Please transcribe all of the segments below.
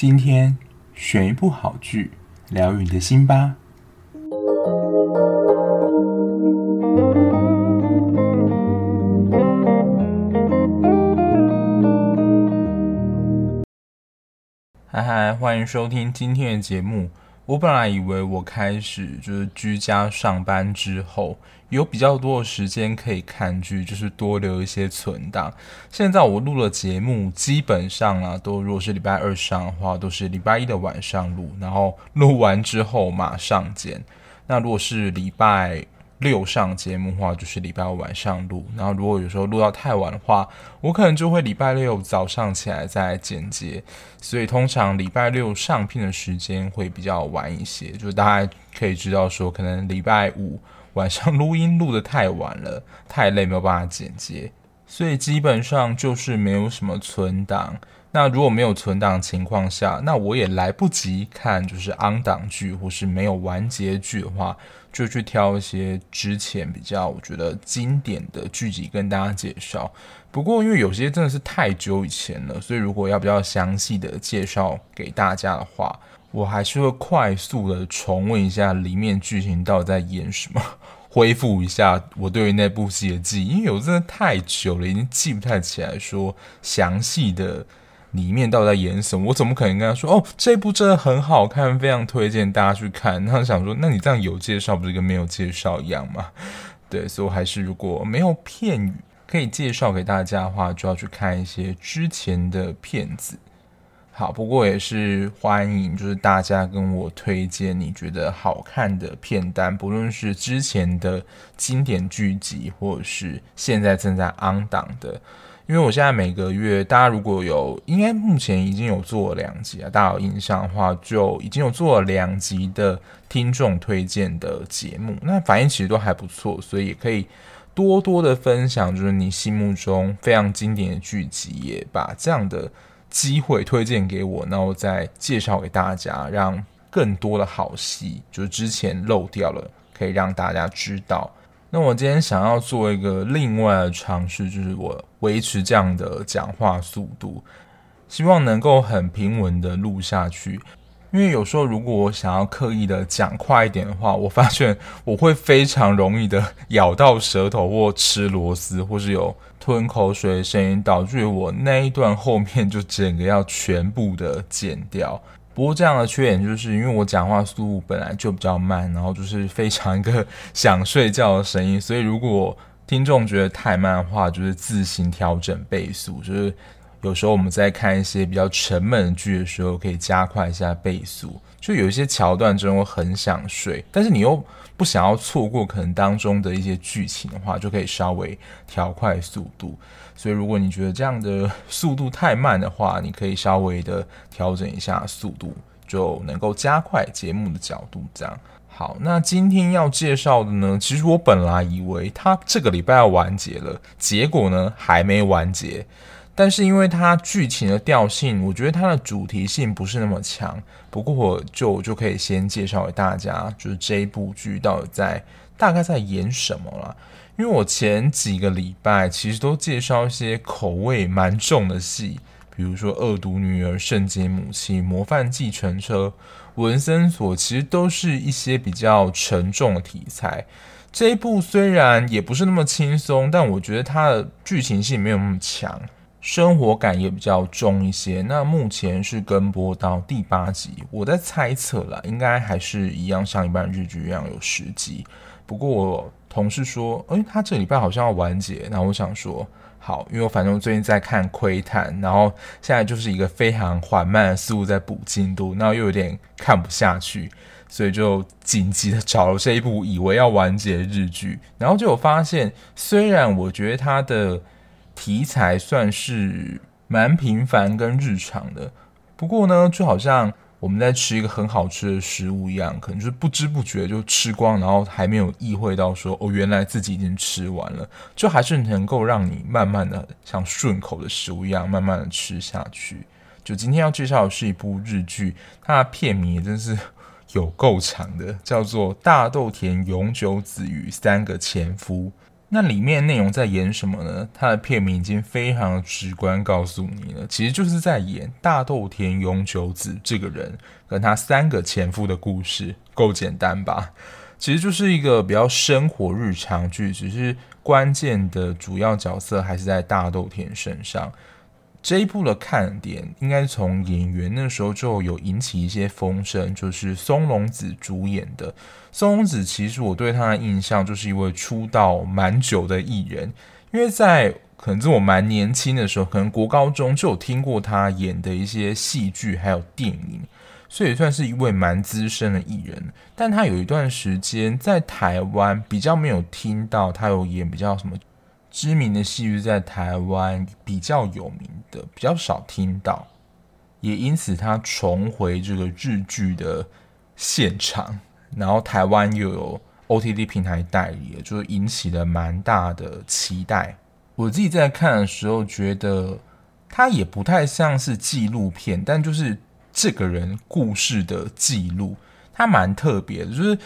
今天选一部好剧，疗愈你的心吧。嗨嗨，欢迎收听今天的节目。我本来以为我开始就是居家上班之后，有比较多的时间可以看剧，就是多留一些存档。现在我录了节目基本上啊，都如果是礼拜二上的话，都是礼拜一的晚上录，然后录完之后马上剪。那如果是礼拜六上节目的话，就是礼拜五晚上录。然后如果有时候录到太晚的话，我可能就会礼拜六早上起来再剪辑。所以通常礼拜六上片的时间会比较晚一些，就大家可以知道说，可能礼拜五晚上录音录得太晚了，太累没有办法剪辑，所以基本上就是没有什么存档。那如果没有存档情况下，那我也来不及看，就是 on 档剧或是没有完结剧的话，就去挑一些之前比较我觉得经典的剧集跟大家介绍。不过因为有些真的是太久以前了，所以如果要比较详细的介绍给大家的话，我还是会快速的重温一下里面剧情到底在演什么，恢复一下我对于那部戏的记忆，因为有真的太久了，已经记不太起来说详细的。里面到底在演什么？我怎么可能跟他说哦，这部真的很好看，非常推荐大家去看。他想说，那你这样有介绍不是跟没有介绍一样吗？对，所以我还是如果没有片语可以介绍给大家的话，就要去看一些之前的片子。好，不过也是欢迎，就是大家跟我推荐你觉得好看的片单，不论是之前的经典剧集，或者是现在正在 on 档的。因为我现在每个月，大家如果有，应该目前已经有做了两集啊，大家有印象的话，就已经有做了两集的听众推荐的节目，那反应其实都还不错，所以也可以多多的分享，就是你心目中非常经典的剧集，也把这样的机会推荐给我，然后再介绍给大家，让更多的好戏，就是之前漏掉了，可以让大家知道。那我今天想要做一个另外的尝试，就是我维持这样的讲话速度，希望能够很平稳的录下去。因为有时候如果我想要刻意的讲快一点的话，我发现我会非常容易的咬到舌头或吃螺丝，或是有吞口水的声音，导致我那一段后面就整个要全部的剪掉。不过这样的缺点就是因为我讲话速度本来就比较慢，然后就是非常一个想睡觉的声音，所以如果听众觉得太慢的话，就是自行调整倍速。就是有时候我们在看一些比较沉闷的剧的时候，可以加快一下倍速。就有一些桥段真的会很想睡，但是你又不想要错过可能当中的一些剧情的话，就可以稍微调快速度。所以，如果你觉得这样的 速度太慢的话，你可以稍微的调整一下速度，就能够加快节目的角度。这样好，那今天要介绍的呢，其实我本来以为它这个礼拜要完结了，结果呢还没完结。但是因为它剧情的调性，我觉得它的主题性不是那么强。不过我就就可以先介绍给大家，就是这一部剧到底在大概在演什么了。因为我前几个礼拜其实都介绍一些口味蛮重的戏，比如说《恶毒女儿》、《圣洁母亲》、《模范继承车》、《文森佐》，其实都是一些比较沉重的题材。这一部虽然也不是那么轻松，但我觉得它的剧情性没有那么强，生活感也比较重一些。那目前是跟播到第八集，我在猜测啦，应该还是一样，像一般日剧一样有十集。不过我。同事说：“诶，他这礼拜好像要完结。”然后我想说：“好，因为我反正最近在看《窥探》，然后现在就是一个非常缓慢的速度在补进度，然后又有点看不下去，所以就紧急的找了这一部以为要完结的日剧。然后就有发现，虽然我觉得它的题材算是蛮平凡跟日常的，不过呢，就好像……我们在吃一个很好吃的食物一样，可能就是不知不觉就吃光，然后还没有意会到说哦，原来自己已经吃完了，就还是能够让你慢慢的像顺口的食物一样，慢慢的吃下去。就今天要介绍的是一部日剧，它的片名也真是有够长的，叫做《大豆田永久子与三个前夫》。那里面内容在演什么呢？它的片名已经非常直观告诉你了，其实就是在演大豆田永久子这个人跟他三个前夫的故事，够简单吧？其实就是一个比较生活日常剧，只是关键的主要角色还是在大豆田身上。这一部的看点应该从演员那时候就有引起一些风声，就是松隆子主演的。松隆子其实我对他的印象就是一位出道蛮久的艺人，因为在可能是我蛮年轻的时候，可能国高中就有听过他演的一些戏剧还有电影，所以算是一位蛮资深的艺人。但他有一段时间在台湾比较没有听到他有演比较什么。知名的戏剧在台湾比较有名的比较少听到，也因此他重回这个日剧的现场，然后台湾又有 OTT 平台代理，就引起了蛮大的期待。我自己在看的时候觉得，他也不太像是纪录片，但就是这个人故事的记录，他蛮特别的，就是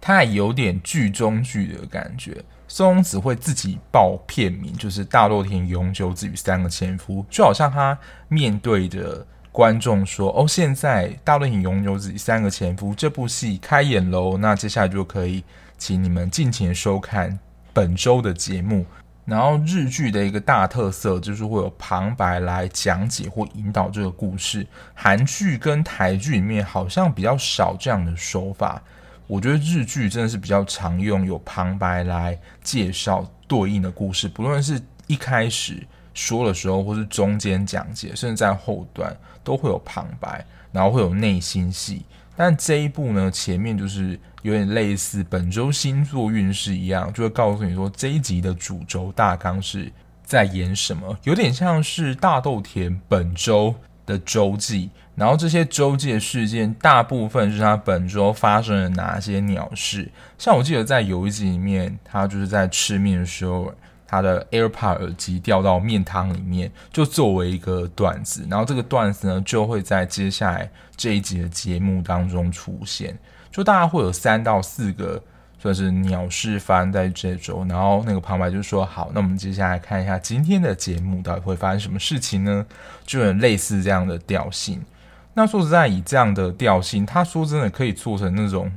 他也有点剧中剧的感觉。松子会自己报片名，就是大豆田永久子与三个前夫，就好像他面对着观众说：“哦，现在大豆田永久子与三个前夫这部戏开演喽，那接下来就可以请你们尽情收看本周的节目。”然后日剧的一个大特色就是会有旁白来讲解或引导这个故事，韩剧跟台剧里面好像比较少这样的手法。我觉得日剧真的是比较常用有旁白来介绍对应的故事，不论是一开始说的时候，或是中间讲解，甚至在后段都会有旁白，然后会有内心戏。但这一部呢，前面就是有点类似本周星座运势一样，就会告诉你说这一集的主轴大纲是在演什么，有点像是大豆田本周的周记。然后这些周记的事件，大部分是他本周发生了哪些鸟事。像我记得在有一集里面，他就是在吃面的时候，他的 AirPod 耳机掉到面汤里面，就作为一个段子。然后这个段子呢，就会在接下来这一集的节目当中出现。就大概会有三到四个算是鸟事发生在这周。然后那个旁白就说：“好，那我们接下来看一下今天的节目到底会发生什么事情呢？”就很类似这样的调性。那说实在，以这样的调性，他说真的可以做成那种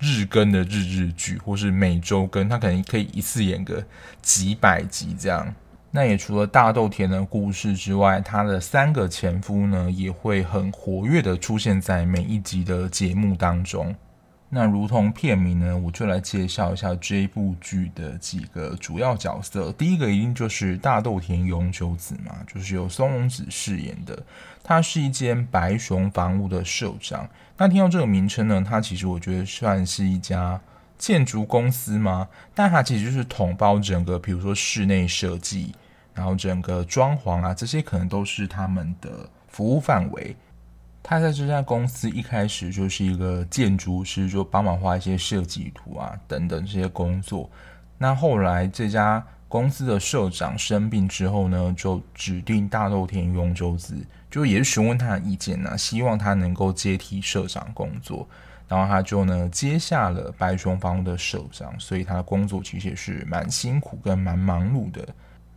日更的日日剧，或是每周更，他可能可以一次演个几百集这样。那也除了大豆田的故事之外，他的三个前夫呢，也会很活跃的出现在每一集的节目当中。那如同片名呢，我就来介绍一下这部剧的几个主要角色。第一个一定就是大豆田永久子嘛，就是由松隆子饰演的。他是一间白熊房屋的社长。那听到这个名称呢，他其实我觉得算是一家建筑公司吗？但他其实就是统包整个，比如说室内设计，然后整个装潢啊，这些可能都是他们的服务范围。他在这家公司一开始就是一个建筑师，就帮忙画一些设计图啊等等这些工作。那后来这家公司的社长生病之后呢，就指定大豆田永久子，就也是询问他的意见呢，希望他能够接替社长工作。然后他就呢接下了白熊方的社长，所以他的工作其实也是蛮辛苦跟蛮忙碌的。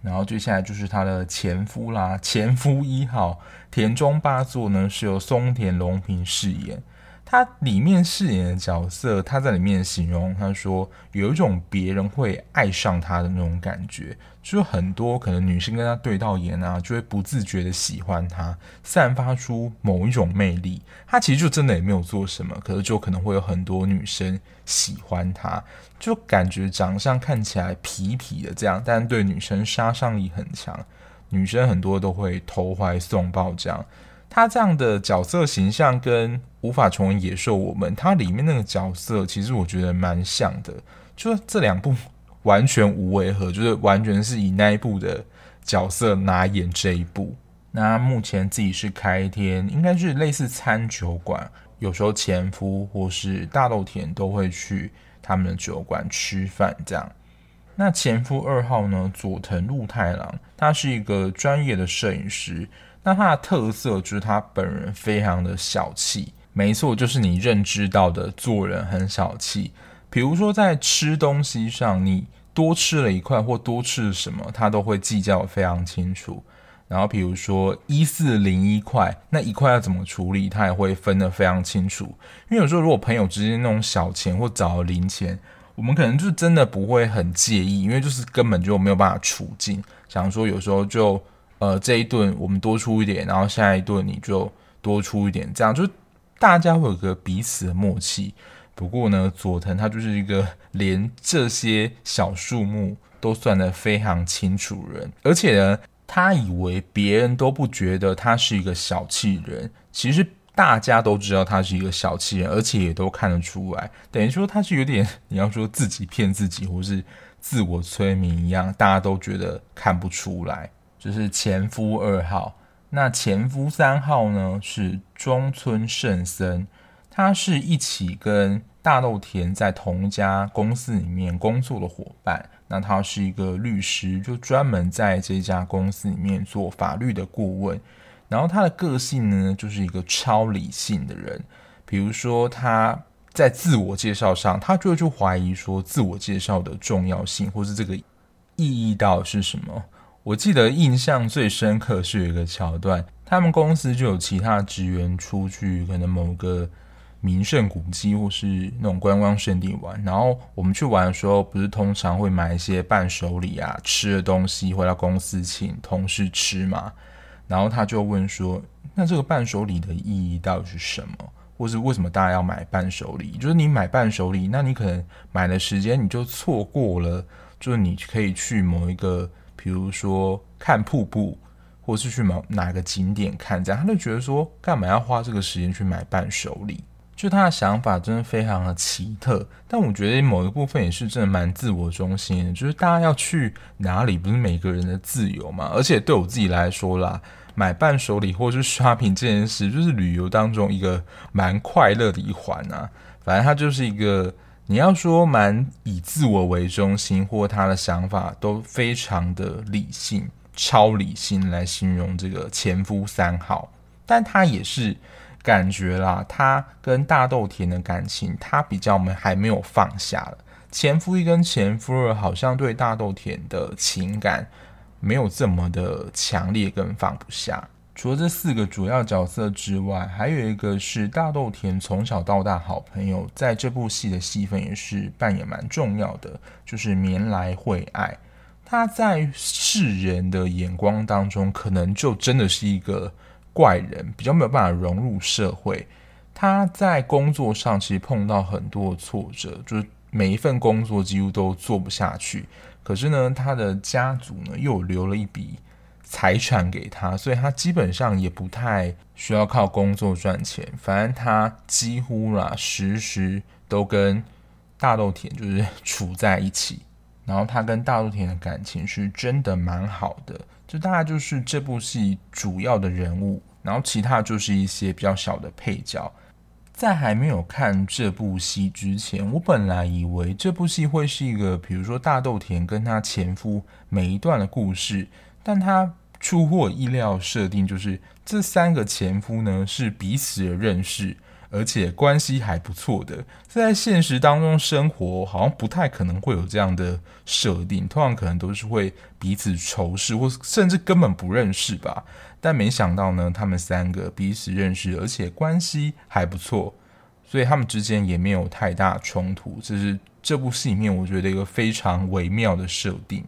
然后接下来就是他的前夫啦，前夫一号田中八作呢是由松田龙平饰演。他里面饰演的角色，他在里面形容他说有一种别人会爱上他的那种感觉，就是很多可能女生跟他对到眼啊，就会不自觉的喜欢他，散发出某一种魅力。他其实就真的也没有做什么，可是就可能会有很多女生喜欢他，就感觉长相看起来痞痞的这样，但对女生杀伤力很强，女生很多都会投怀送抱这样。他这样的角色形象跟无法成为野兽，我们他里面那个角色，其实我觉得蛮像的，就是这两部完全无违和，就是完全是以那一部的角色拿演这一部。那目前自己是开天，应该是类似餐酒馆，有时候前夫或是大豆田都会去他们的酒馆吃饭这样。那前夫二号呢，佐藤陆太郎，他是一个专业的摄影师。那他的特色就是他本人非常的小气，没错，就是你认知到的做人很小气。比如说在吃东西上，你多吃了一块或多吃了什么，他都会计较非常清楚。然后比如说一四零一块，那一块要怎么处理，他也会分得非常清楚。因为有时候如果朋友之间那种小钱或找零钱，我们可能就真的不会很介意，因为就是根本就没有办法处境。想说有时候就呃这一顿我们多出一点，然后下一顿你就多出一点，这样就大家会有个彼此的默契。不过呢，佐藤他就是一个连这些小数目都算得非常清楚人，而且呢，他以为别人都不觉得他是一个小气人，其实大家都知道他是一个小气人，而且也都看得出来。等于说他是有点，你要说自己骗自己，或是自我催眠一样，大家都觉得看不出来。就是前夫二号，那前夫三号呢，是中村胜森。他是一起跟大豆田在同一家公司里面工作的伙伴。那他是一个律师，就专门在这家公司里面做法律的顾问。然后他的个性呢，就是一个超理性的人。比如说他在自我介绍上，他就会去怀疑说自我介绍的重要性，或是这个意义到底是什么。我记得印象最深刻是有一个桥段，他们公司就有其他职员出去，可能某个。名胜古迹或是那种观光胜地玩，然后我们去玩的时候，不是通常会买一些伴手礼啊、吃的东西回到公司请同事吃嘛？然后他就问说：“那这个伴手礼的意义到底是什么？或是为什么大家要买伴手礼？就是你买伴手礼，那你可能买的时间你就错过了，就是你可以去某一个，比如说看瀑布，或是去某哪个景点看，这样他就觉得说，干嘛要花这个时间去买伴手礼？”就他的想法真的非常的奇特，但我觉得某一部分也是真的蛮自我中心的。就是大家要去哪里，不是每个人的自由嘛？而且对我自己来说啦，买伴手礼或是 shopping 这件事，就是旅游当中一个蛮快乐的一环啊。反正他就是一个，你要说蛮以自我为中心，或他的想法都非常的理性、超理性来形容这个前夫三号，但他也是。感觉啦，他跟大豆田的感情，他比较没还没有放下了。前夫一跟前夫二好像对大豆田的情感没有这么的强烈跟放不下。除了这四个主要角色之外，还有一个是大豆田从小到大好朋友，在这部戏的戏份也是扮演蛮重要的，就是绵来惠爱。他在世人的眼光当中，可能就真的是一个。怪人比较没有办法融入社会，他在工作上其实碰到很多挫折，就是每一份工作几乎都做不下去。可是呢，他的家族呢又留了一笔财产给他，所以他基本上也不太需要靠工作赚钱。反正他几乎啦时时都跟大豆田就是处在一起，然后他跟大豆田的感情是真的蛮好的。这大概就是这部戏主要的人物。然后其他就是一些比较小的配角。在还没有看这部戏之前，我本来以为这部戏会是一个，比如说大豆田跟他前夫每一段的故事，但他出乎我意料设定，就是这三个前夫呢是彼此的认识。而且关系还不错的，在现实当中生活好像不太可能会有这样的设定，通常可能都是会彼此仇视，或甚至根本不认识吧。但没想到呢，他们三个彼此认识，而且关系还不错，所以他们之间也没有太大冲突。这是这部戏里面我觉得一个非常微妙的设定。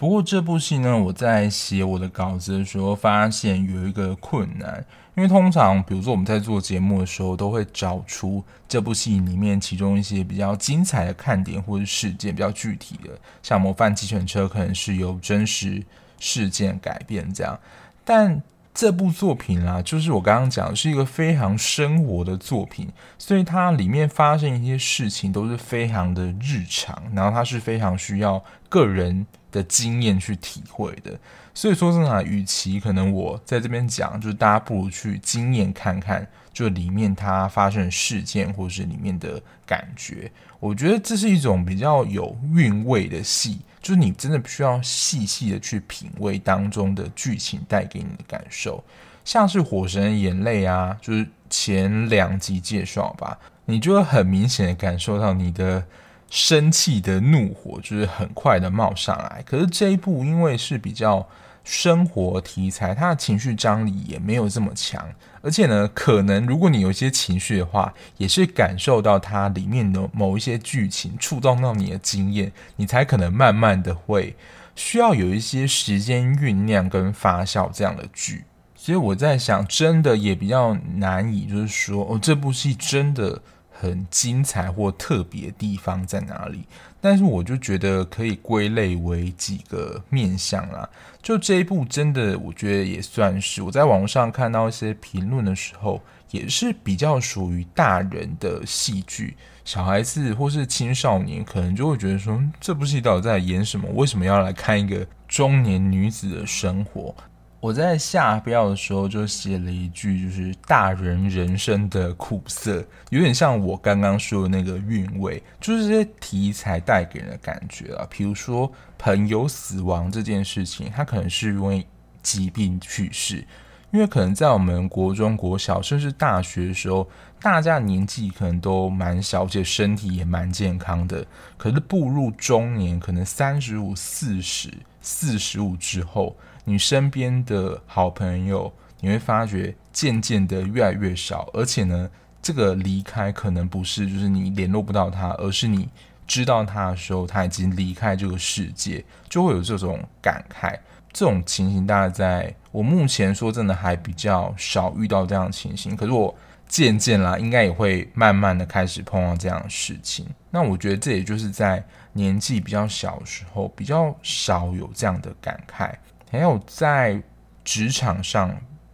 不过这部戏呢，我在写我的稿子的时候，发现有一个困难。因为通常，比如说我们在做节目的时候，都会找出这部戏里面其中一些比较精彩的看点或者事件，比较具体的，像《模范计程车》可能是由真实事件改变这样。但这部作品啦，就是我刚刚讲的是一个非常生活的作品，所以它里面发生一些事情都是非常的日常，然后它是非常需要个人的经验去体会的。所以说真的，与其可能我在这边讲，就是大家不如去经验看看，就里面它发生的事件，或是里面的感觉。我觉得这是一种比较有韵味的戏，就是你真的需要细细的去品味当中的剧情带给你的感受。像是《火神的眼泪》啊，就是前两集介绍吧，你就会很明显的感受到你的生气的怒火就是很快的冒上来。可是这一部因为是比较生活题材，它的情绪张力也没有这么强，而且呢，可能如果你有一些情绪的话，也是感受到它里面的某一些剧情触动到你的经验，你才可能慢慢的会需要有一些时间酝酿跟发酵这样的剧。所以我在想，真的也比较难以，就是说，哦，这部戏真的很精彩或特别的地方在哪里？但是我就觉得可以归类为几个面向啦。就这一部，真的我觉得也算是我在网上看到一些评论的时候，也是比较属于大人的戏剧，小孩子或是青少年可能就会觉得说，这部戏到底在演什么？为什么要来看一个中年女子的生活？我在下标的时候就写了一句，就是大人人生的苦涩，有点像我刚刚说的那个韵味，就是这些题材带给人的感觉啊。比如说朋友死亡这件事情，他可能是因为疾病去世，因为可能在我们国中、国小甚至大学的时候，大家年纪可能都蛮小，而且身体也蛮健康的。可是步入中年，可能三十五、四十、四十五之后。你身边的好朋友，你会发觉渐渐的越来越少，而且呢，这个离开可能不是就是你联络不到他，而是你知道他的时候，他已经离开这个世界，就会有这种感慨。这种情形大概在我目前说真的还比较少遇到这样的情形，可是我渐渐啦，应该也会慢慢的开始碰到这样的事情。那我觉得这也就是在年纪比较小的时候，比较少有这样的感慨。还有在职场上，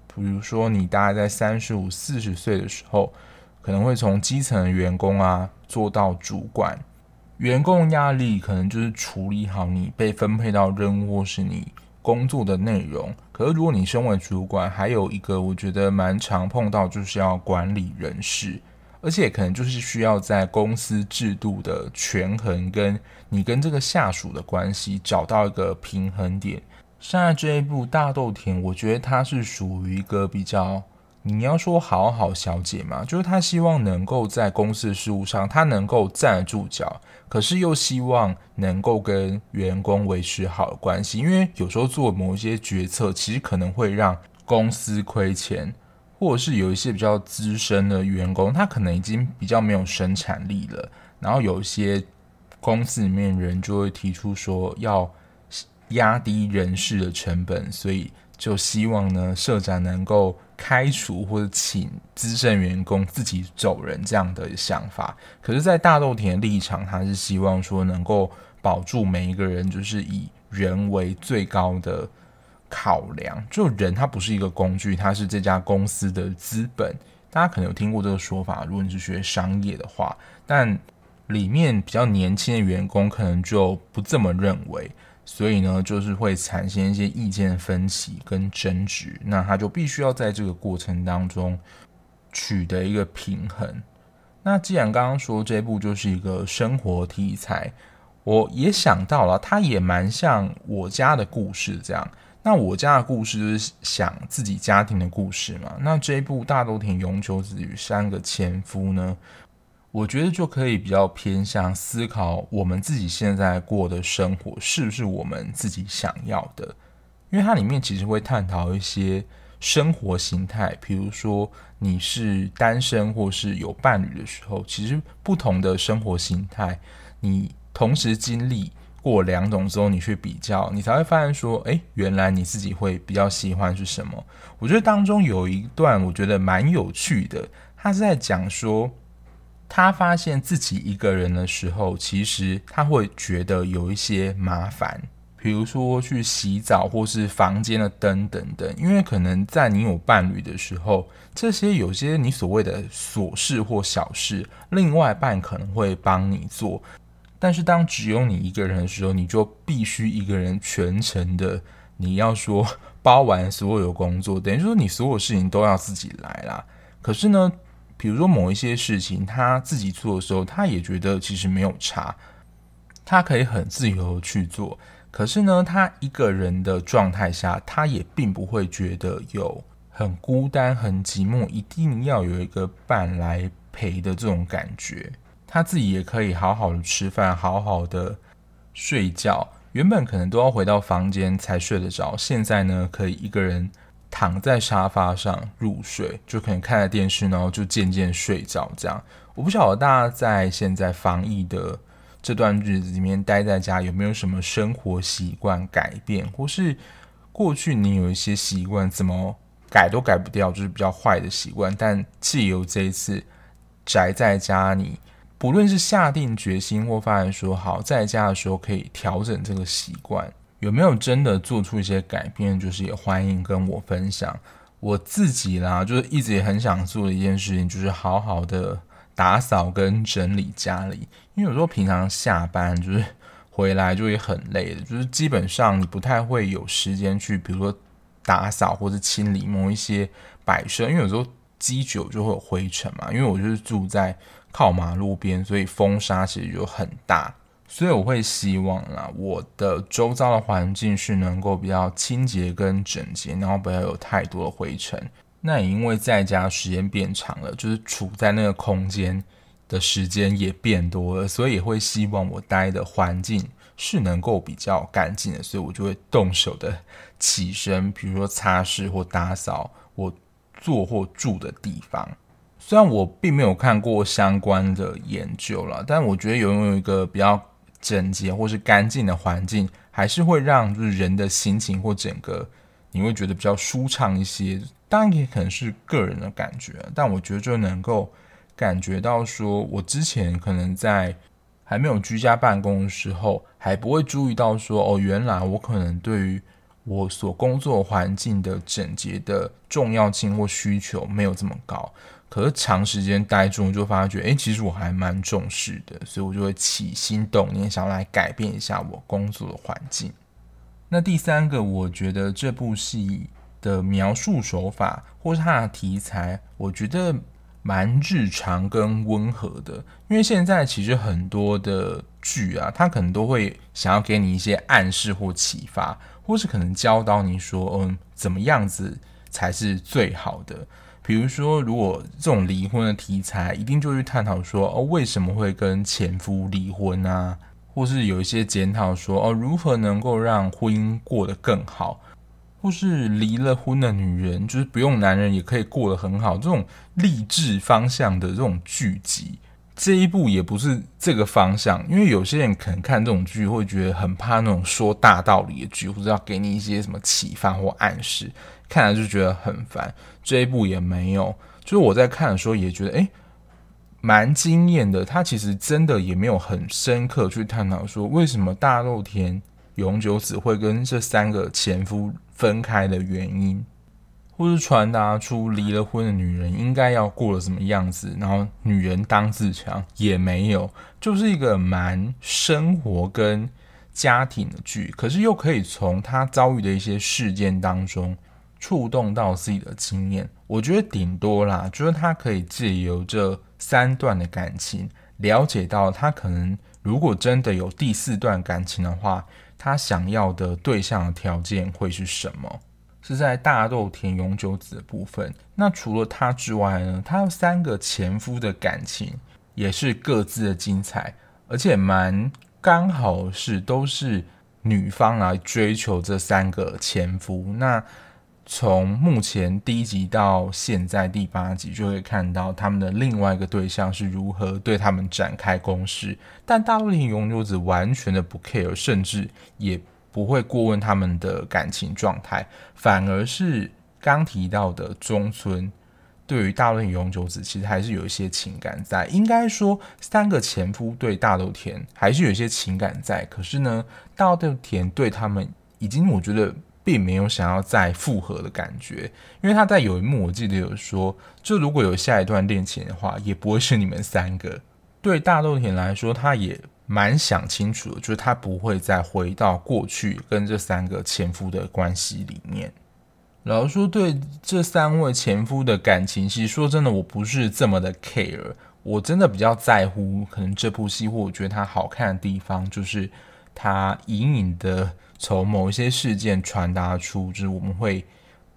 比如说你大概在三十五、四十岁的时候，可能会从基层的员工啊做到主管，员工压力可能就是处理好你被分配到任务或是你工作的内容。可是如果你身为主管，还有一个我觉得蛮常碰到，就是要管理人事，而且可能就是需要在公司制度的权衡，跟你跟这个下属的关系找到一个平衡点。现在这一部大豆田，我觉得它是属于一个比较，你要说好好小姐嘛，就是他希望能够在公司的事务上，他能够站得住脚，可是又希望能够跟员工维持好的关系，因为有时候做某一些决策，其实可能会让公司亏钱，或者是有一些比较资深的员工，他可能已经比较没有生产力了，然后有一些公司里面人就会提出说要。压低人事的成本，所以就希望呢，社长能够开除或者请资深员工自己走人这样的想法。可是，在大豆田立场，他是希望说能够保住每一个人，就是以人为最高的考量。就人，他不是一个工具，他是这家公司的资本。大家可能有听过这个说法，如果你是学商业的话，但里面比较年轻的员工可能就不这么认为。所以呢，就是会产生一些意见分歧跟争执，那他就必须要在这个过程当中取得一个平衡。那既然刚刚说这部就是一个生活题材，我也想到了，它也蛮像我家的故事这样。那我家的故事就是想自己家庭的故事嘛。那这一部《大豆田永久子与三个前夫》呢？我觉得就可以比较偏向思考，我们自己现在过的生活是不是我们自己想要的？因为它里面其实会探讨一些生活形态，比如说你是单身或是有伴侣的时候，其实不同的生活形态，你同时经历过两种之后，你去比较，你才会发现说，诶，原来你自己会比较喜欢是什么？我觉得当中有一段我觉得蛮有趣的，他是在讲说。他发现自己一个人的时候，其实他会觉得有一些麻烦，比如说去洗澡或是房间的灯等等。因为可能在你有伴侣的时候，这些有些你所谓的琐事或小事，另外一半可能会帮你做。但是当只有你一个人的时候，你就必须一个人全程的，你要说包完所有工作，等于说你所有事情都要自己来啦。可是呢，比如说某一些事情，他自己做的时候，他也觉得其实没有差，他可以很自由去做。可是呢，他一个人的状态下，他也并不会觉得有很孤单、很寂寞，一定要有一个伴来陪的这种感觉。他自己也可以好好的吃饭，好好的睡觉。原本可能都要回到房间才睡得着，现在呢，可以一个人躺在沙发上入睡，就可能看着电视，然后就渐渐睡着。这样，我不晓得大家在现在防疫的这段日子里面待在家，有没有什么生活习惯改变，或是过去你有一些习惯怎么改都改不掉，就是比较坏的习惯，但借由这一次宅在家里，不论是下定决心或发现说好在家的时候可以调整这个习惯，有没有真的做出一些改变？就是也欢迎跟我分享。我自己啦，就是一直也很想做的一件事情，就是好好的打扫跟整理家里。因为有时候平常下班就是回来就会很累的，就是基本上你不太会有时间去，比如说打扫或者清理某一些摆设，因为有时候积久就会有灰尘嘛。因为我就是住在。靠马路边，所以风沙其实就很大，所以我会希望啦，我的周遭的环境是能够比较清洁跟整洁，然后不要有太多的灰尘。那也因为在家时间变长了，就是处在那个空间的时间也变多了，所以也会希望我待的环境是能够比较干净的，所以我就会动手的起身，比如说擦拭或打扫我坐或住的地方。虽然我并没有看过相关的研究啦，但我觉得拥有一个比较整洁或是干净的环境，还是会让就是人的心情或整个你会觉得比较舒畅一些。当然也可能是个人的感觉，但我觉得就能够感觉到说，我之前可能在还没有居家办公的时候，还不会注意到说，哦，原来我可能对于我所工作环境的整洁的重要性或需求没有这么高。可是长时间待住，就发觉，哎、其实我还蛮重视的，所以我就会起心动念，想要来改变一下我工作的环境。那第三个，我觉得这部戏的描述手法或是它的题材，我觉得蛮日常跟温和的。因为现在其实很多的剧啊，它可能都会想要给你一些暗示或启发，或是可能教导你说，嗯，怎么样子才是最好的。比如说，如果这种离婚的题材，一定就去探讨说，哦，为什么会跟前夫离婚啊？或是有一些检讨说，哦，如何能够让婚姻过得更好？或是离了婚的女人，就是不用男人也可以过得很好，这种励志方向的这种剧集，这一部也不是这个方向。因为有些人可能看这种剧，会觉得很怕那种说大道理的剧，或者要给你一些什么启发或暗示。看了就觉得很烦，这一部也没有。就是我在看的时候也觉得，诶，蛮惊艳的。他其实真的也没有很深刻去探讨说，为什么大豆田永久子会跟这三个前夫分开的原因，或是传达出离了婚的女人应该要过了什么样子，然后女人当自强也没有，就是一个蛮生活跟家庭的剧，可是又可以从他遭遇的一些事件当中。触动到自己的经验，我觉得顶多啦，就是他可以借由这三段的感情，了解到他可能如果真的有第四段感情的话，他想要的对象的条件会是什么？是在大豆田永久子的部分。那除了他之外呢，他有三个前夫的感情也是各自的精彩，而且蛮刚好是都是女方来追求这三个前夫。那从目前第一集到现在第八集，就会看到他们的另外一个对象是如何对他们展开攻势，但大豆田永久子完全的不 care，甚至也不会过问他们的感情状态，反而是刚提到的中村，对于大豆田永久子其实还是有一些情感在。应该说，三个前夫对大豆田还是有一些情感在，可是呢，大豆田对他们已经，我觉得。并没有想要再复合的感觉，因为他在有一幕我记得有说，就如果有下一段恋情的话，也不会是你们三个。对大豆田来说，他也蛮想清楚的，就是他不会再回到过去跟这三个前夫的关系里面。老实说，对这三位前夫的感情，其实说真的，我不是这么的 care。我真的比较在乎，可能这部戏或我觉得它好看的地方，就是他隐隐的。从某一些事件传达出，就是我们会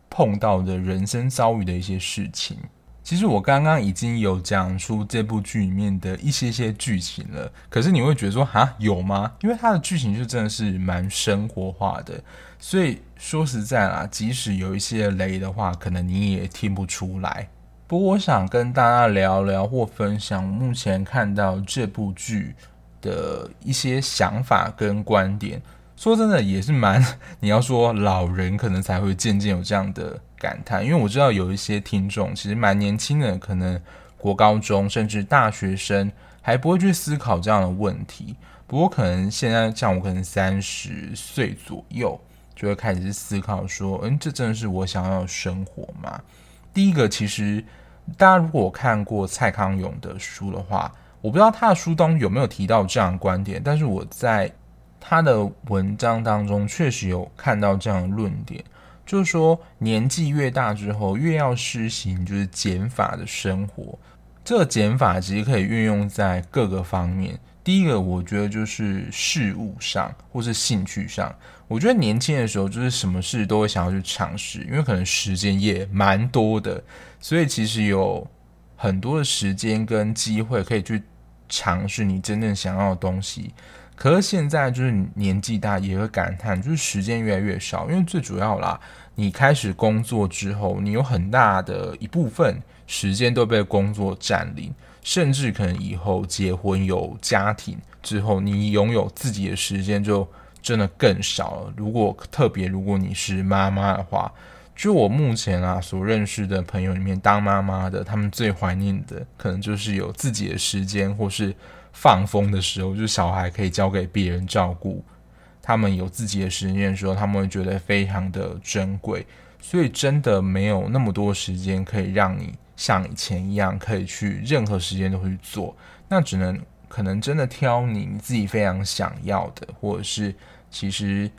碰到的人生遭遇的一些事情。其实我刚刚已经有讲出这部剧里面的一些些剧情了，可是你会觉得说哈，有吗？因为它的剧情就真的是蛮生活化的，所以说实在啦，即使有一些雷的话，可能你也听不出来。不过我想跟大家聊聊或分享目前看到这部剧的一些想法跟观点。说真的，也是蛮，你要说老人可能才会渐渐有这样的感叹，因为我知道有一些听众其实蛮年轻的，可能国高中甚至大学生还不会去思考这样的问题。不过可能现在像我，可能三十岁左右就会开始思考说，嗯，这真的是我想要的生活吗？第一个，其实大家如果看过蔡康永的书的话，我不知道他的书当中有没有提到这样的观点，但是我在。他的文章当中确实有看到这样的论点，就是说年纪越大之后，越要施行就是减法的生活。这个减法其实可以运用在各个方面。第一个，我觉得就是事物上或是兴趣上。我觉得年轻的时候就是什么事都会想要去尝试，因为可能时间也蛮多的，所以其实有很多的时间跟机会可以去尝试你真正想要的东西。可是现在就是年纪大也会感叹，就是时间越来越少，因为最主要啦，你开始工作之后，你有很大的一部分时间都被工作占领，甚至可能以后结婚有家庭之后，你拥有自己的时间就真的更少了。如果特别如果你是妈妈的话，就我目前啊所认识的朋友里面，当妈妈的，他们最怀念的可能就是有自己的时间，或是。放风的时候，就是小孩可以交给别人照顾，他们有自己的时间的时候，他们会觉得非常的珍贵，所以真的没有那么多时间可以让你像以前一样可以去任何时间都去做，那只能可能真的挑你自己非常想要的，或者是其实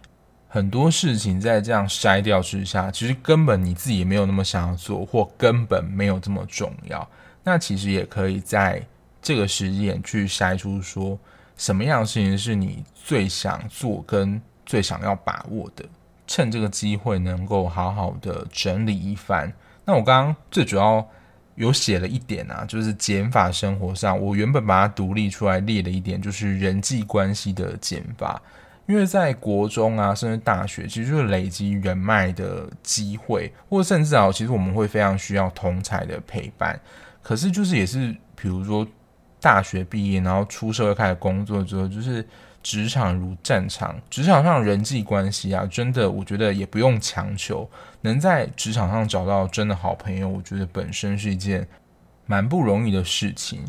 很多事情在这样筛掉之下，其实根本你自己也没有那么想要做，或根本没有这么重要，那其实也可以在。这个时间去筛出说什么样的事情是你最想做跟最想要把握的，趁这个机会能够好好的整理一番。那我刚刚最主要有写了一点啊，就是减法生活上，我原本把它独立出来列了一点，就是人际关系的减法。因为在国中啊，甚至大学，其实就是累积人脉的机会，或甚至啊，其实我们会非常需要同才的陪伴。可是就是也是，比如说。大学毕业，然后出社会开始工作之后，就是职场如战场，职场上人际关系啊，真的，我觉得也不用强求，能在职场上找到真的好朋友，我觉得本身是一件蛮不容易的事情。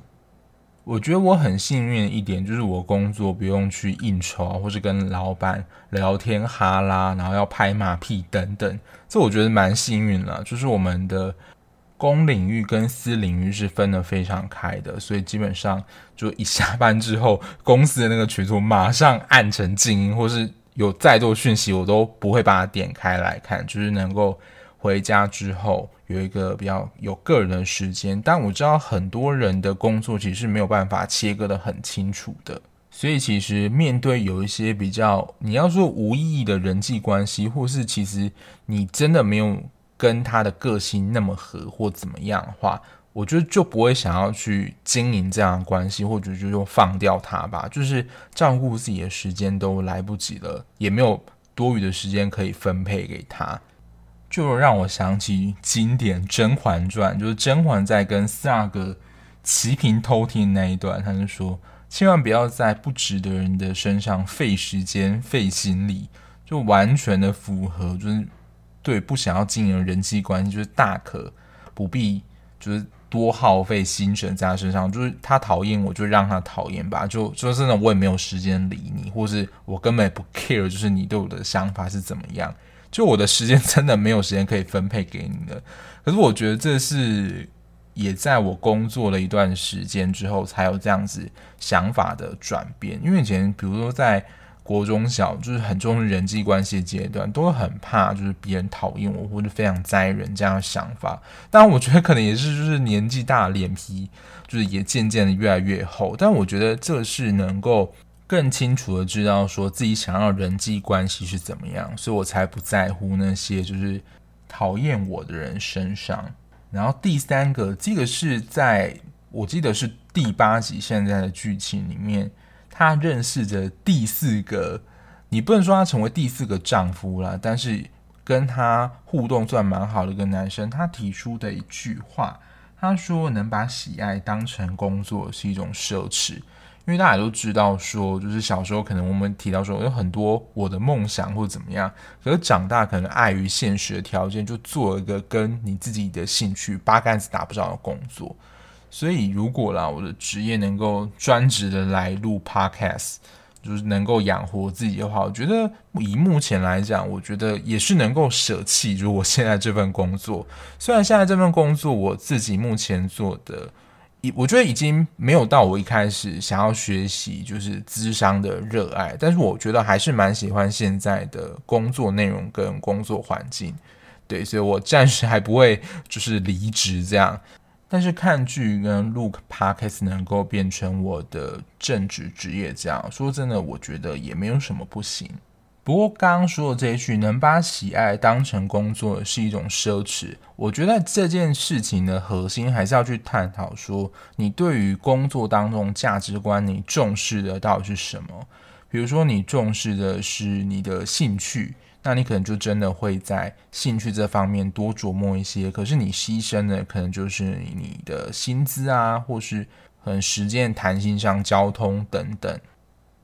我觉得我很幸运的一点，就是我工作不用去应酬啊，或是跟老板聊天哈拉，然后要拍马屁等等，这我觉得蛮幸运了，就是我们的。公领域跟私领域是分得非常开的，所以基本上就一下班之后，公司的那个群组马上按成静音，或是有再多讯息，我都不会把它点开来看，就是能够回家之后有一个比较有个人的时间。但我知道很多人的工作其实是没有办法切割得很清楚的，所以其实面对有一些比较你要说无意义的人际关系，或是其实你真的没有。跟他的个性那么合或怎么样的话，我觉得就不会想要去经营这样的关系，或者就就放掉他吧。就是照顾自己的时间都来不及了，也没有多余的时间可以分配给他，就让我想起经典《甄嬛传》，就是甄嬛在跟四阿哥齐平偷听那一段，他就说：千万不要在不值得人的身上费时间、费心力，就完全的符合，就是。对，不想要经营人际关系，就是大可不必，就是多耗费心神在他身上。就是他讨厌我，就让他讨厌吧。就说真的，我也没有时间理你，或是我根本不 care，就是你对我的想法是怎么样。就我的时间真的没有时间可以分配给你的。可是我觉得这是也在我工作了一段时间之后，才有这样子想法的转变。因为以前，比如说在。国中小就是很重视人际关系的阶段，都会很怕就是别人讨厌我，或者非常在意人这样的想法。当然，我觉得可能也是就是年纪大，脸皮就是也渐渐的越来越厚。但我觉得这是能够更清楚的知道说自己想要人际关系是怎么样，所以我才不在乎那些就是讨厌我的人身上。然后第三个，这个是在我记得是第八集现在的剧情里面，他认识的第四个，你不能说他成为第四个丈夫啦，但是跟他互动算蛮好的一个男生，他提出的一句话，他说能把喜爱当成工作是一种奢侈。因为大家都知道，说就是小时候可能我们提到说有很多我的梦想或者怎么样，可是长大可能碍于现实的条件，就做了一个跟你自己的兴趣八竿子打不着的工作。所以如果啦，我的职业能够专职的来录 Podcast，就是能够养活自己的话，我觉得以目前来讲，我觉得也是能够舍弃。如果现在这份工作，虽然现在这份工作我自己目前做的。我觉得已经没有到我一开始想要学习就是资商的热爱，但是我觉得还是蛮喜欢现在的工作内容跟工作环境，对，所以我暂时还不会就是离职这样，但是看剧跟录 Podcast 能够变成我的正职职业，这样说真的，我觉得也没有什么不行。不过刚刚说的这一句，能把喜爱当成工作是一种奢侈。我觉得这件事情的核心还是要去探讨说，你对于工作当中价值观，你重视的到底是什么？比如说，你重视的是你的兴趣，那你可能就真的会在兴趣这方面多琢磨一些。可是你牺牲的可能就是你的薪资啊，或是可能时间弹性上、交通等等。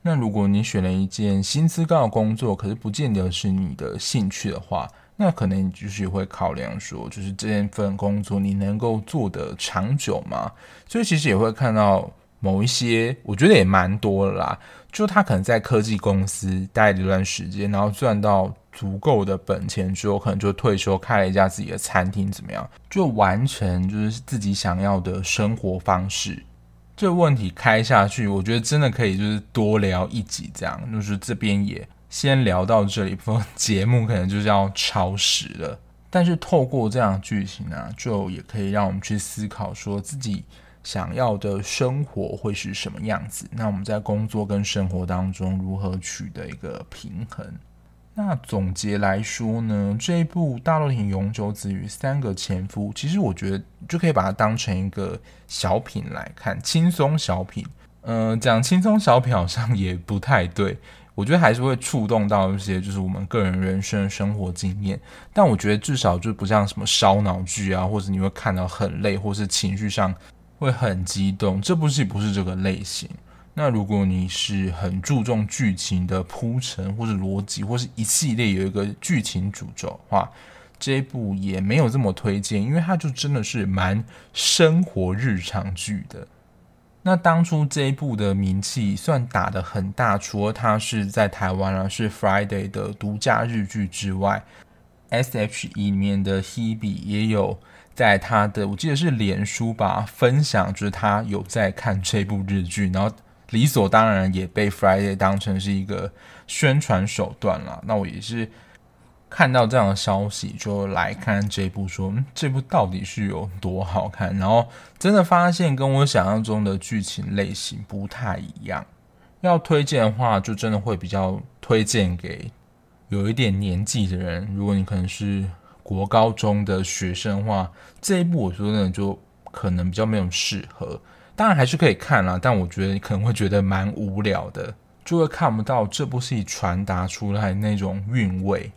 那如果你选了一件薪资高的工作，可是不见得是你的兴趣的话，那可能你就是会考量说，就是这份工作你能够做得长久吗？所以其实也会看到某一些，我觉得也蛮多的啦，就他可能在科技公司待了一段时间，然后赚到足够的本钱之后，可能就退休开了一家自己的餐厅，怎么样，就完成就是自己想要的生活方式。这个问题开下去，我觉得真的可以就是多聊一集这样，就是这边也先聊到这里，不节目可能就是要超时了。但是透过这样剧情呢，就也可以让我们去思考，说自己想要的生活会是什么样子。那我们在工作跟生活当中如何取得一个平衡？那总结来说呢，这一部《大豆田永久子与三个前夫》，其实我觉得就可以把它当成一个小品来看，轻松小品。呃，讲轻松小品好像也不太对，我觉得还是会触动到一些就是我们个人人生生活经验。但我觉得至少就不像什么烧脑剧啊，或者你会看到很累，或是情绪上会很激动。这部戏不是这个类型。那如果你是很注重剧情的铺陈，或者逻辑，或是一系列有一个剧情主轴的话，这一部也没有这么推荐，因为它就真的是蛮生活日常剧的。那当初这一部的名气算打得很大，除了它是在台湾啊是 Friday 的独家日剧之外，SHE 里面的 Hebe 也有在他的我记得是脸书吧分享，就是他有在看这部日剧，然后。理所当然也被 Friday 当成是一个宣传手段了。那我也是看到这样的消息，就来看这部，说这部到底是有多好看。然后真的发现跟我想象中的剧情类型不太一样。要推荐的话，就真的会比较推荐给有一点年纪的人。如果你可能是国高中的学生的话，这一部我说真的就可能比较没有适合。当然还是可以看啦，但我觉得你可能会觉得蛮无聊的，就会看不到这部戏传达出来那种韵味。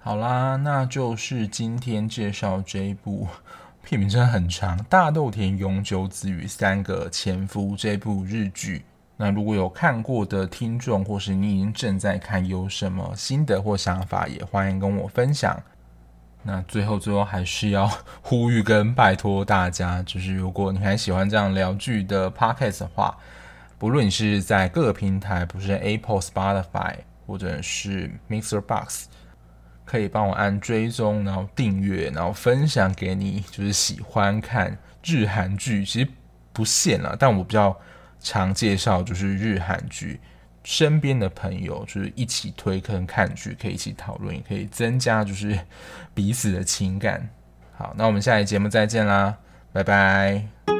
好啦，那就是今天介绍这一部片名真的很长，《大豆田永久子与三个前夫》这部日剧。那如果有看过的听众，或是你已经正在看，有什么心得或想法，也欢迎跟我分享。那最后，最后还是要 呼吁跟拜托大家，就是如果你还喜欢这样聊剧的 podcast 的话，不论你是在各个平台，不是 Apple、Spotify 或者是 Mixer Box，可以帮我按追踪，然后订阅，然后分享给你，就是喜欢看日韩剧，其实不限了，但我比较常介绍就是日韩剧。身边的朋友就是一起推坑看剧，可以一起讨论，也可以增加就是彼此的情感。好，那我们下一节目再见啦，拜拜。